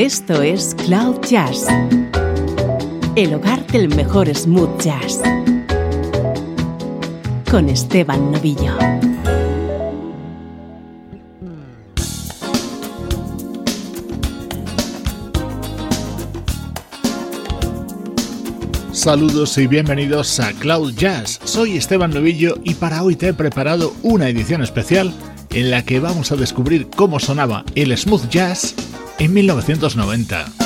Esto es Cloud Jazz, el hogar del mejor smooth jazz, con Esteban Novillo. Saludos y bienvenidos a Cloud Jazz. Soy Esteban Novillo y para hoy te he preparado una edición especial en la que vamos a descubrir cómo sonaba el smooth jazz en 1990.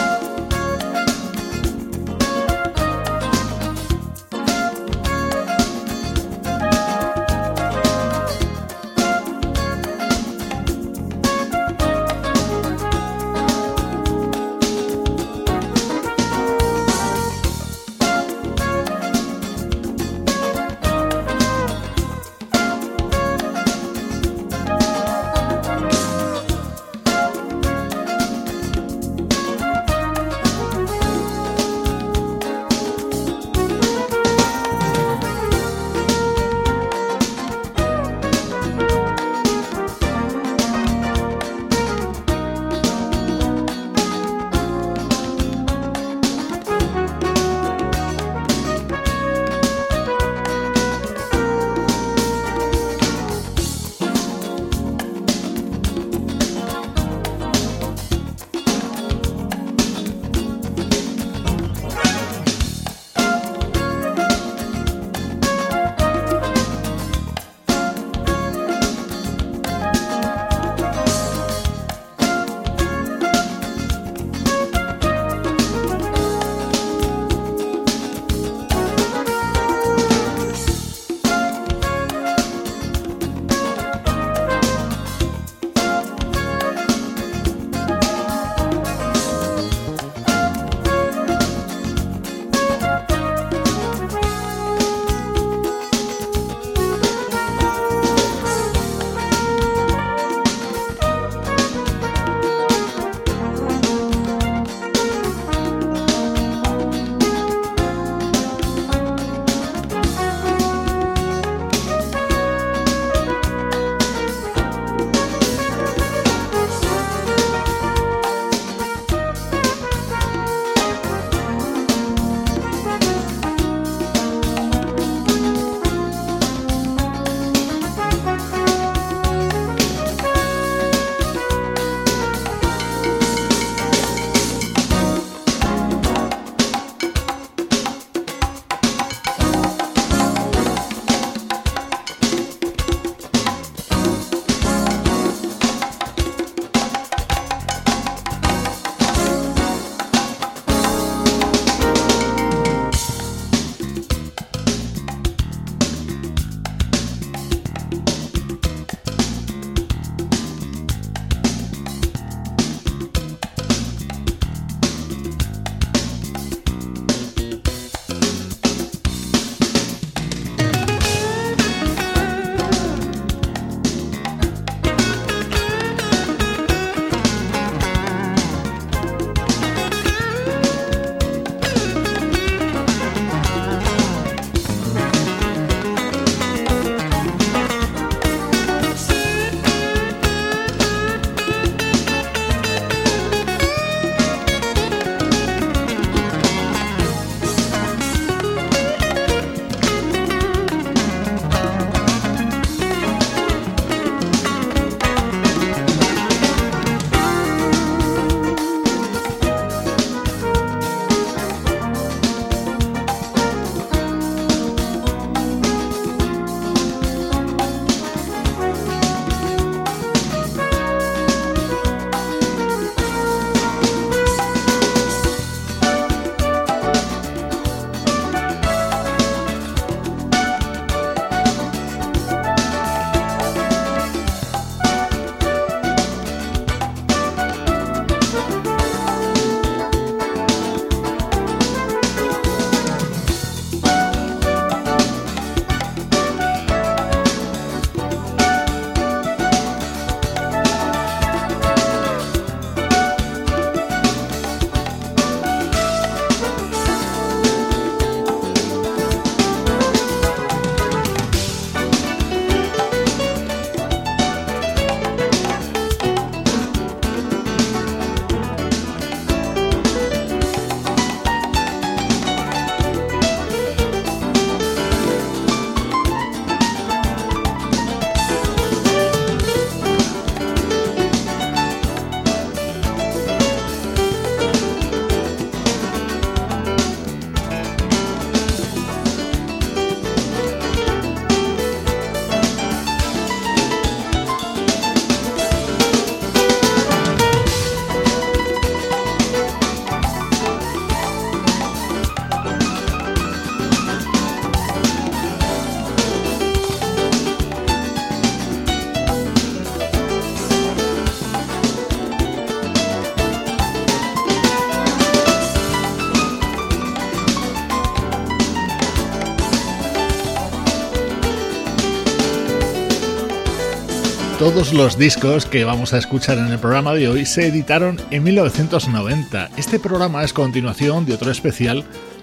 Todos los discos que vamos a escuchar en el programa de hoy se editaron en 1990. Este programa es continuación de otro especial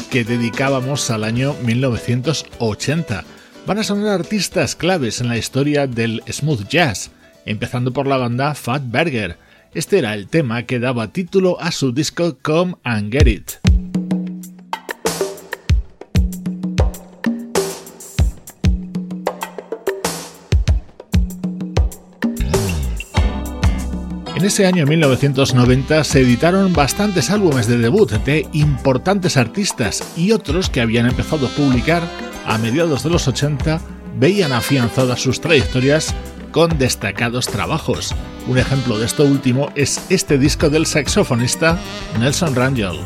que dedicábamos al año 1980. Van a sonar artistas claves en la historia del smooth jazz, empezando por la banda Fat Burger. Este era el tema que daba título a su disco Come and Get It. En ese año 1990 se editaron bastantes álbumes de debut de importantes artistas y otros que habían empezado a publicar a mediados de los 80 veían afianzadas sus trayectorias con destacados trabajos. Un ejemplo de esto último es este disco del saxofonista Nelson Rangel.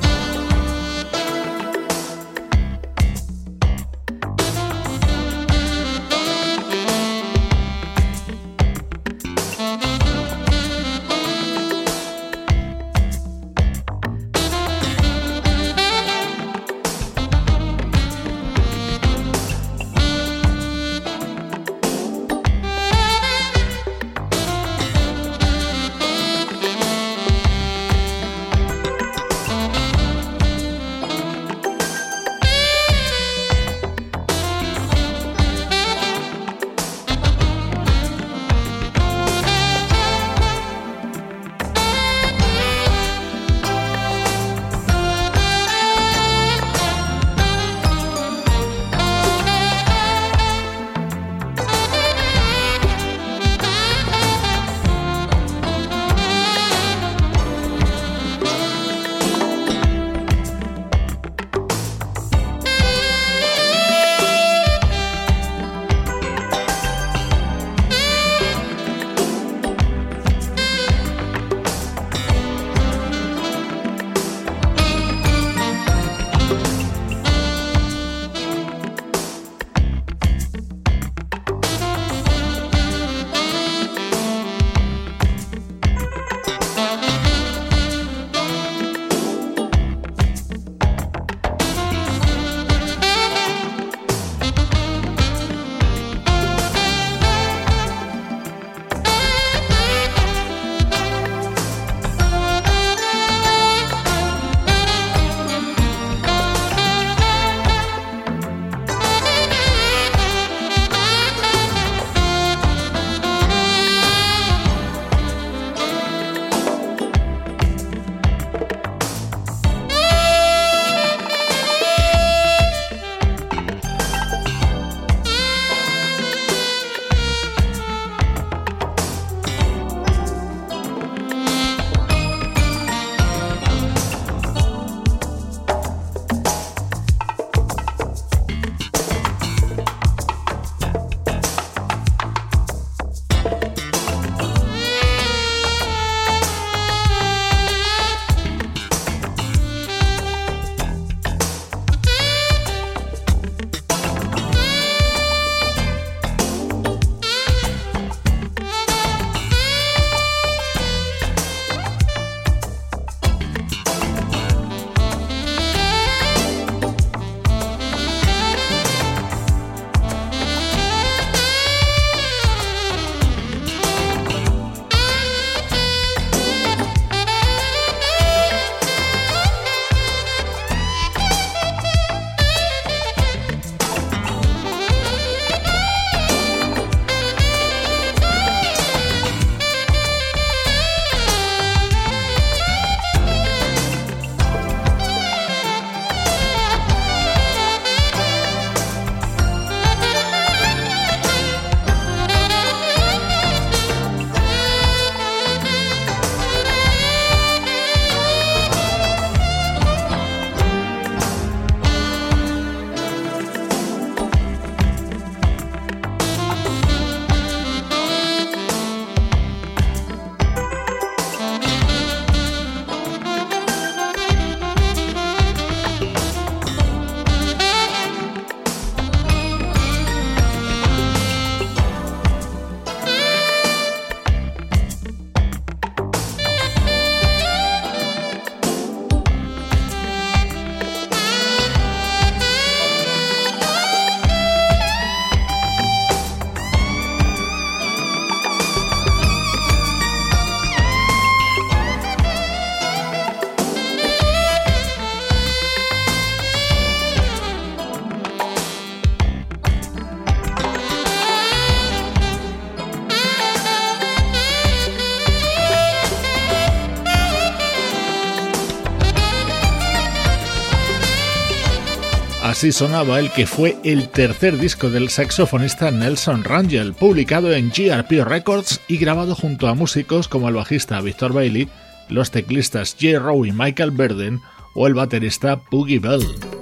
Así sonaba el que fue el tercer disco del saxofonista Nelson Rangel, publicado en GRP Records y grabado junto a músicos como el bajista Victor Bailey, los teclistas J. Rowe y Michael Burden o el baterista Boogie Bell.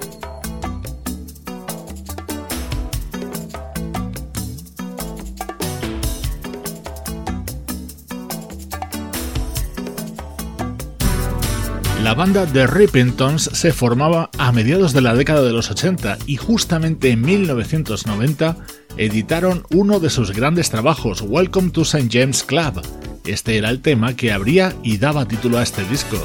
La banda The Rippingtons se formaba a mediados de la década de los 80 y justamente en 1990 editaron uno de sus grandes trabajos, Welcome to St. James Club. Este era el tema que abría y daba título a este disco.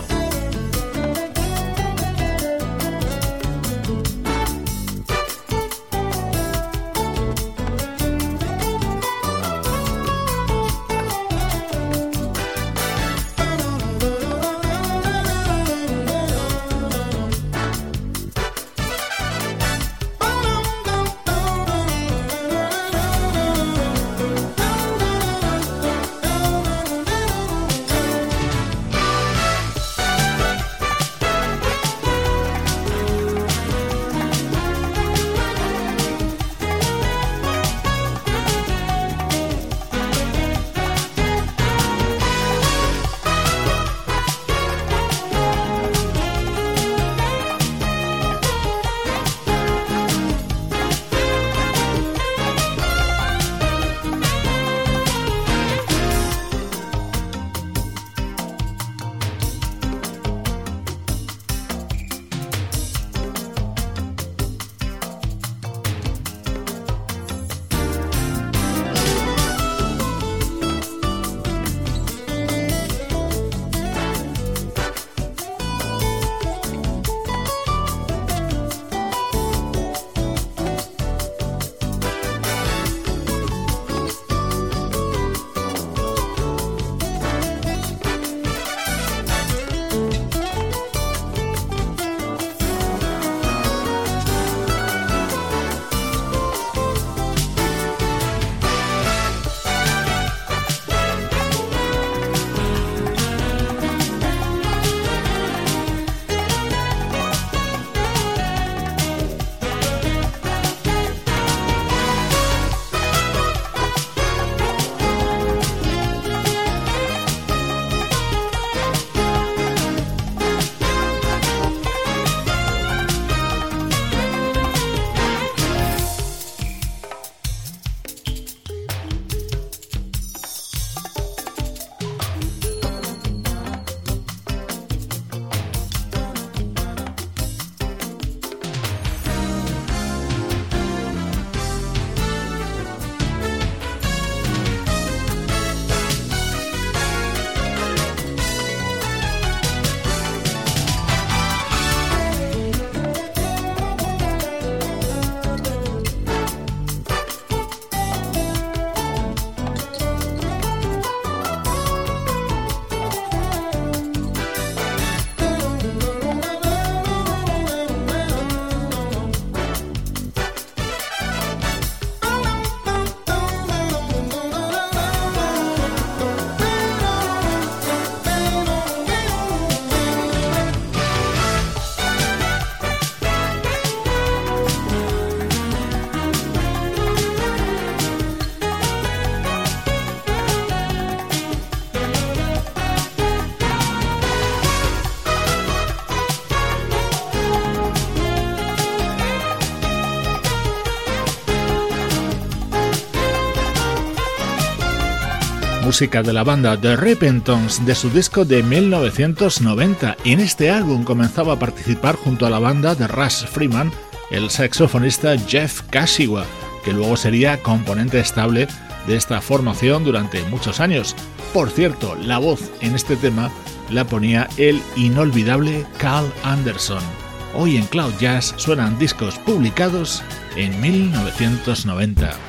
De la banda The Repentons de su disco de 1990. En este álbum comenzaba a participar junto a la banda de Russ Freeman el saxofonista Jeff Kashiwa, que luego sería componente estable de esta formación durante muchos años. Por cierto, la voz en este tema la ponía el inolvidable Carl Anderson. Hoy en Cloud Jazz suenan discos publicados en 1990.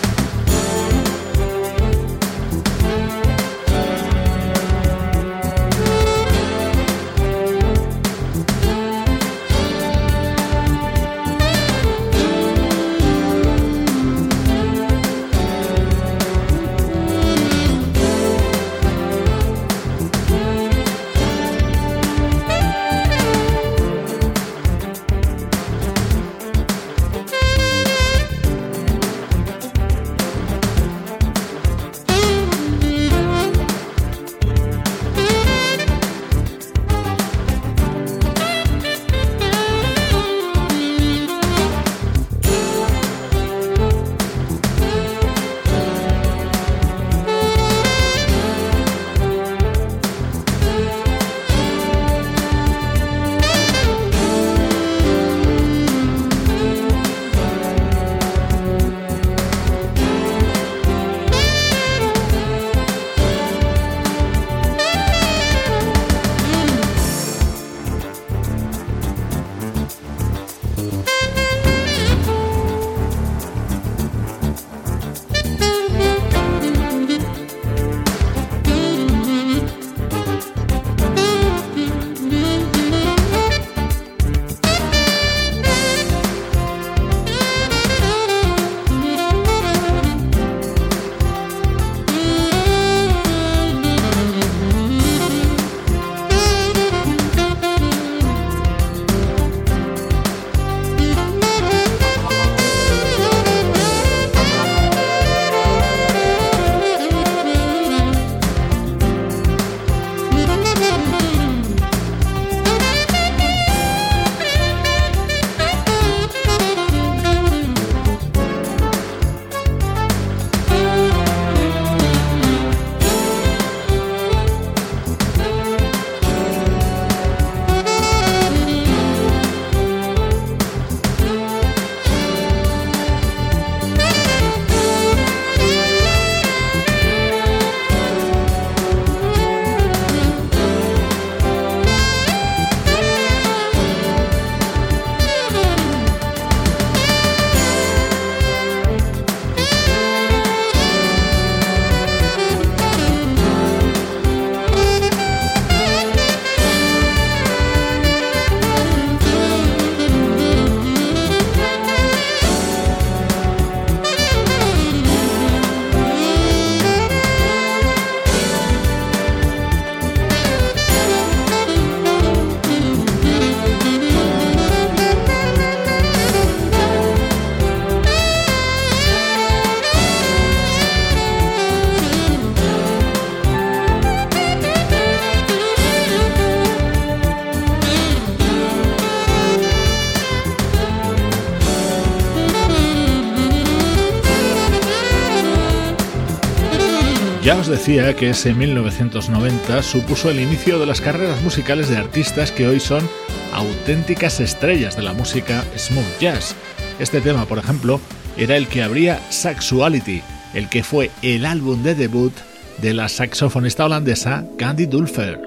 Ya os decía que ese 1990 supuso el inicio de las carreras musicales de artistas que hoy son auténticas estrellas de la música smooth jazz. Este tema, por ejemplo, era el que abría Sexuality, el que fue el álbum de debut de la saxofonista holandesa Candy Dulfer.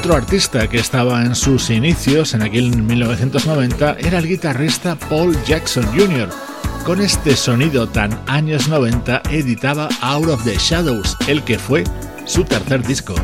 Otro artista que estaba en sus inicios en aquel 1990 era el guitarrista Paul Jackson Jr. Con este sonido tan años 90 editaba Out of the Shadows, el que fue su tercer disco.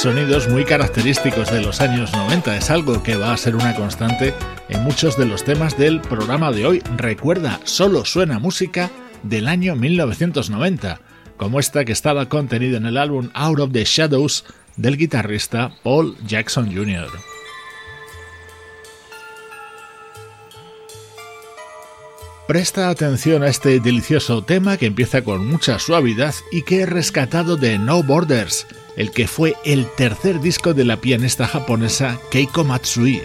Sonidos muy característicos de los años 90. Es algo que va a ser una constante en muchos de los temas del programa de hoy. Recuerda, solo suena música del año 1990, como esta que estaba contenida en el álbum Out of the Shadows del guitarrista Paul Jackson Jr. Presta atención a este delicioso tema que empieza con mucha suavidad y que he rescatado de No Borders, el que fue el tercer disco de la pianista japonesa Keiko Matsui.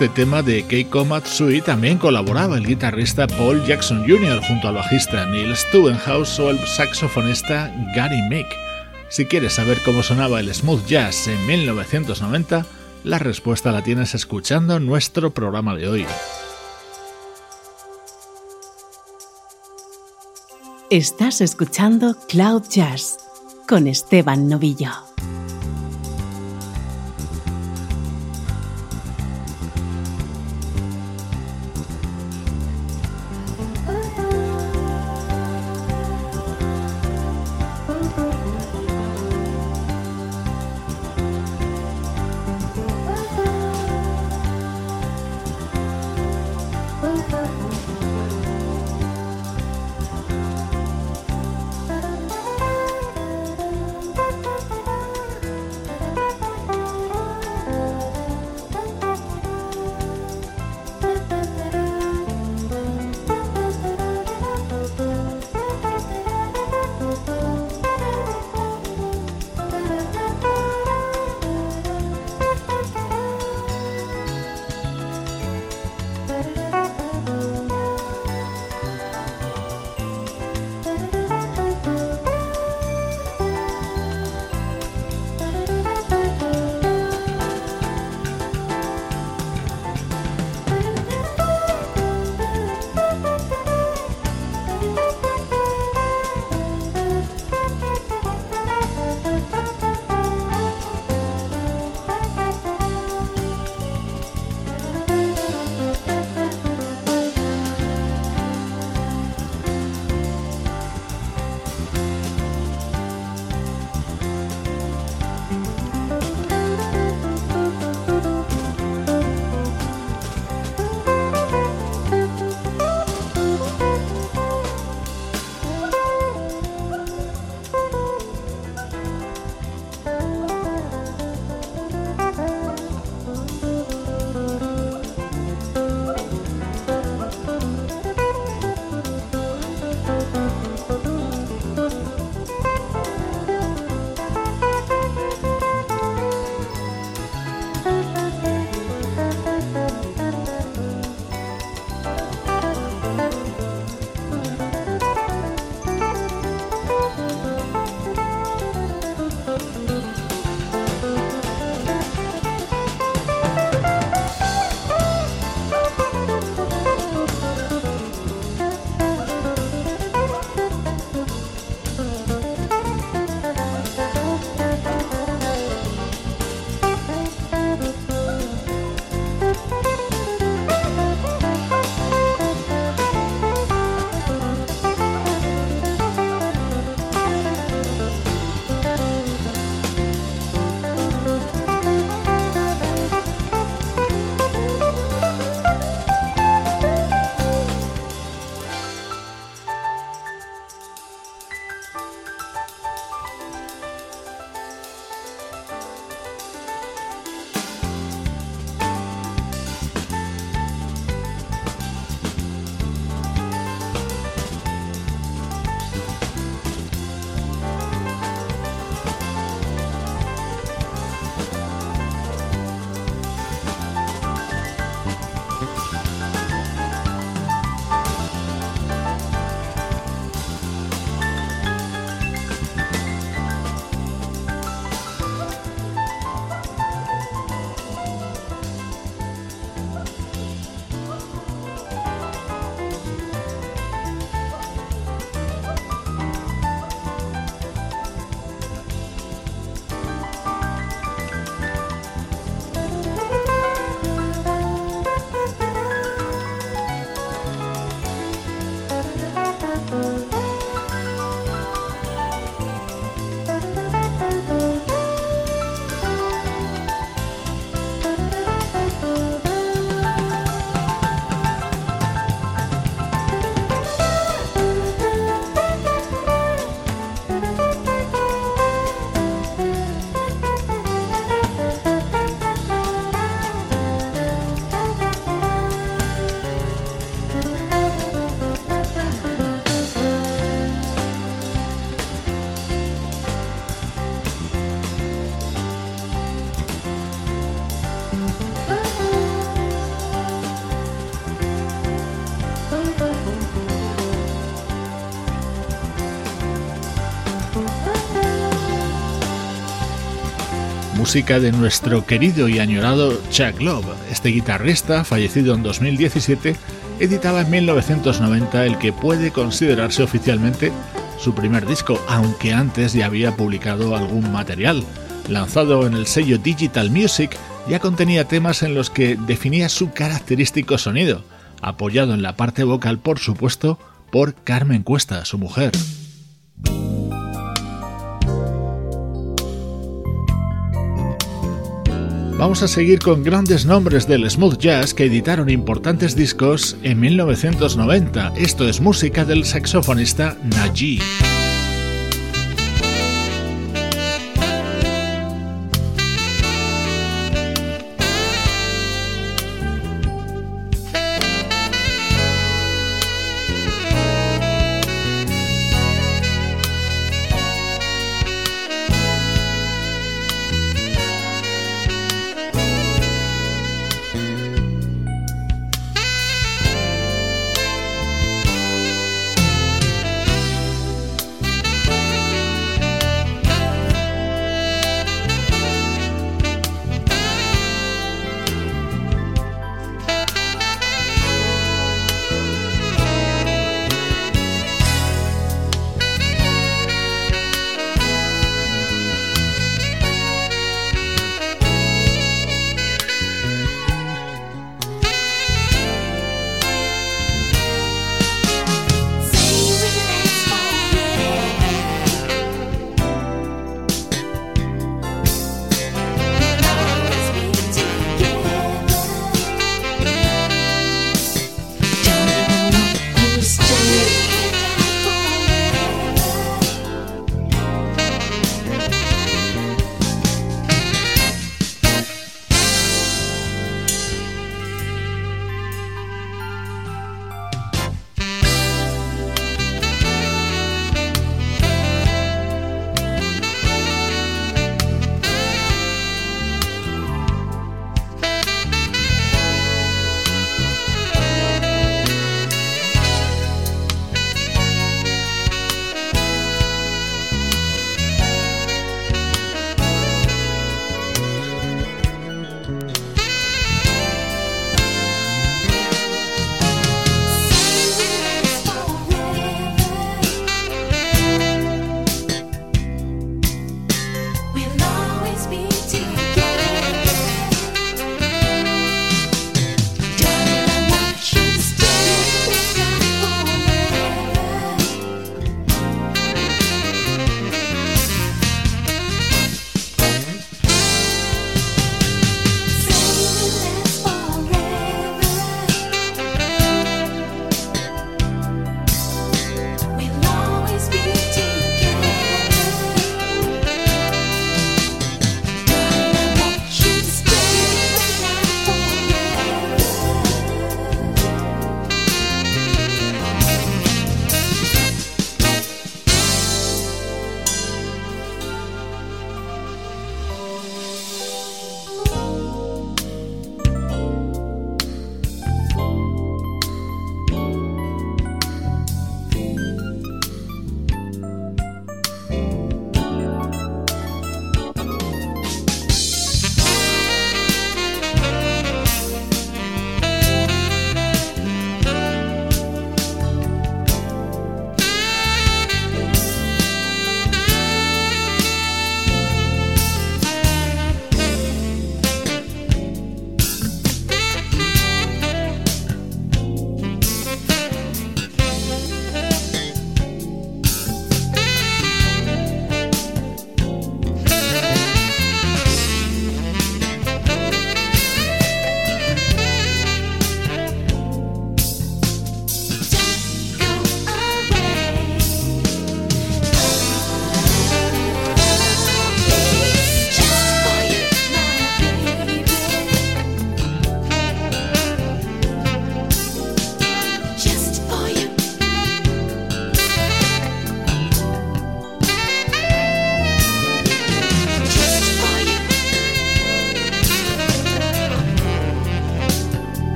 Este tema de Keiko Matsui también colaboraba el guitarrista Paul Jackson Jr. junto al bajista Neil Stubenhouse o el saxofonista Gary Mick. Si quieres saber cómo sonaba el smooth jazz en 1990, la respuesta la tienes escuchando nuestro programa de hoy. Estás escuchando Cloud Jazz con Esteban Novillo. Música de nuestro querido y añorado Chuck Love. Este guitarrista, fallecido en 2017, editaba en 1990 el que puede considerarse oficialmente su primer disco, aunque antes ya había publicado algún material. Lanzado en el sello Digital Music, ya contenía temas en los que definía su característico sonido, apoyado en la parte vocal, por supuesto, por Carmen Cuesta, su mujer. Vamos a seguir con grandes nombres del smooth jazz que editaron importantes discos en 1990. Esto es música del saxofonista Najee.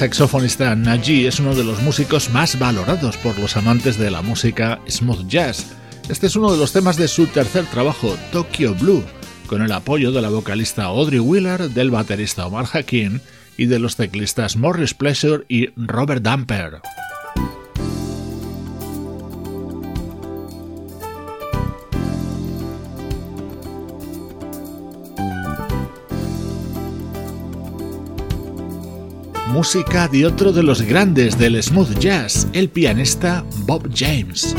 Saxofonista Naji es uno de los músicos más valorados por los amantes de la música smooth jazz. Este es uno de los temas de su tercer trabajo, Tokyo Blue, con el apoyo de la vocalista Audrey Wheeler, del baterista Omar Hakim y de los teclistas Morris Pleasure y Robert Damper. Música de otro de los grandes del smooth jazz, el pianista Bob James.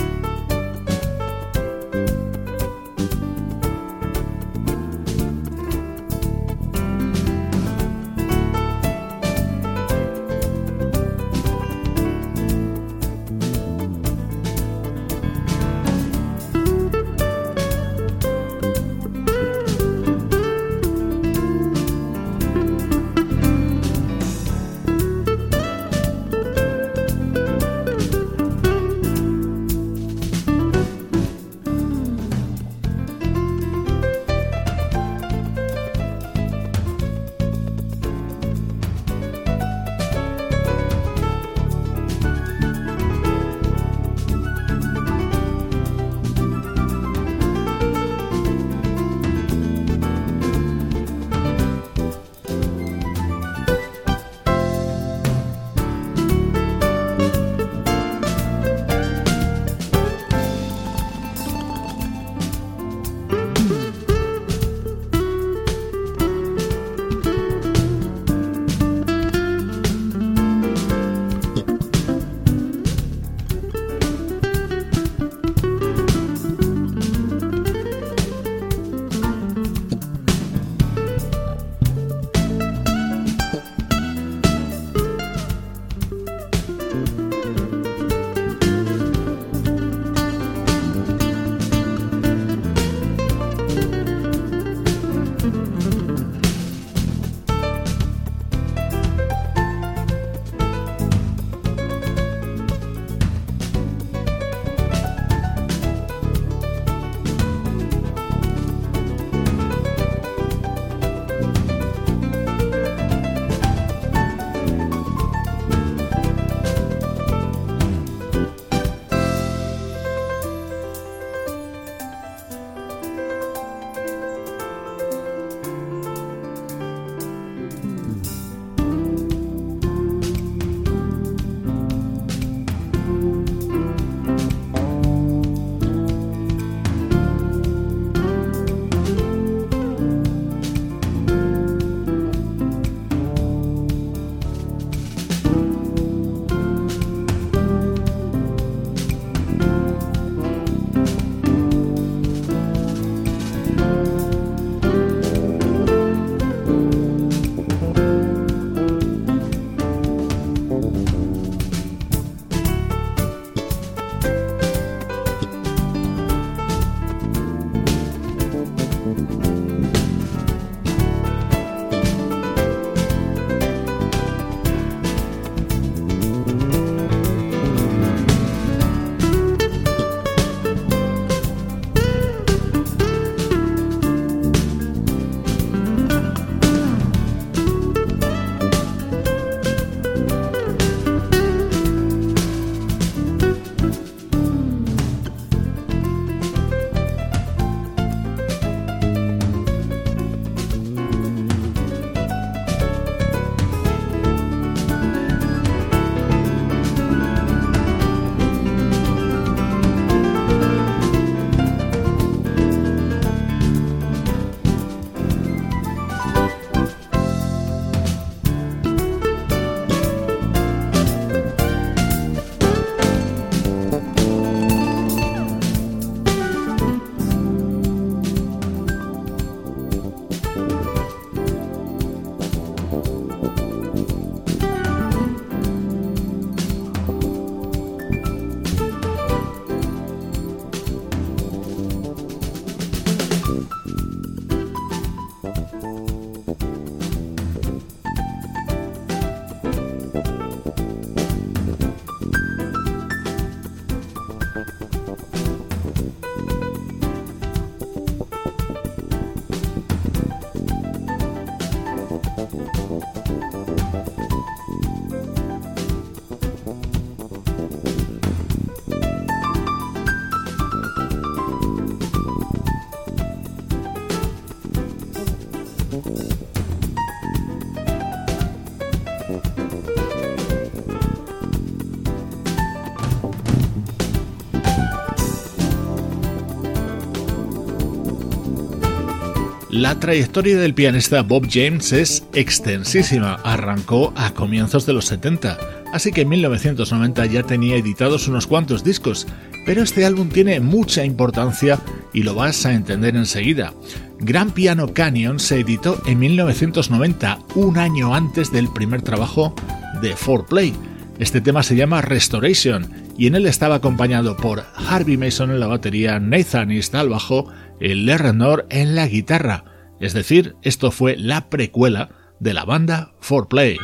La trayectoria del pianista Bob James es extensísima, arrancó a comienzos de los 70, así que en 1990 ya tenía editados unos cuantos discos, pero este álbum tiene mucha importancia y lo vas a entender enseguida. Gran Piano Canyon se editó en 1990, un año antes del primer trabajo de 4Play. Este tema se llama Restoration y en él estaba acompañado por Harvey Mason en la batería, Nathan East al bajo el Lerner en la guitarra, es decir, esto fue la precuela de la banda 4Play.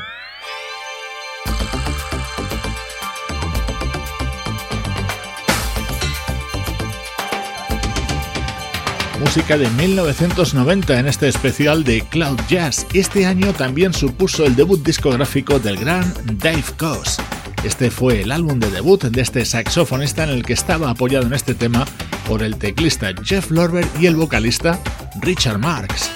música de 1990 en este especial de Cloud Jazz. Este año también supuso el debut discográfico del gran Dave Koz. Este fue el álbum de debut de este saxofonista en el que estaba apoyado en este tema por el teclista Jeff Lorber y el vocalista Richard Marks.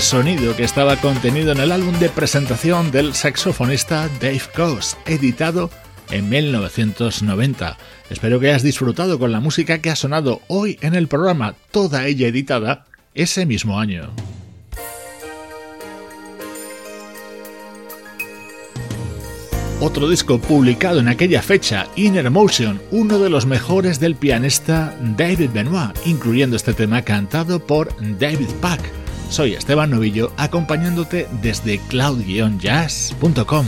Sonido que estaba contenido en el álbum de presentación del saxofonista Dave Coase, editado en 1990. Espero que hayas disfrutado con la música que ha sonado hoy en el programa, toda ella editada ese mismo año. Otro disco publicado en aquella fecha, Inner Motion, uno de los mejores del pianista David Benoit, incluyendo este tema cantado por David Pack. Soy Esteban Novillo, acompañándote desde cloud-jazz.com.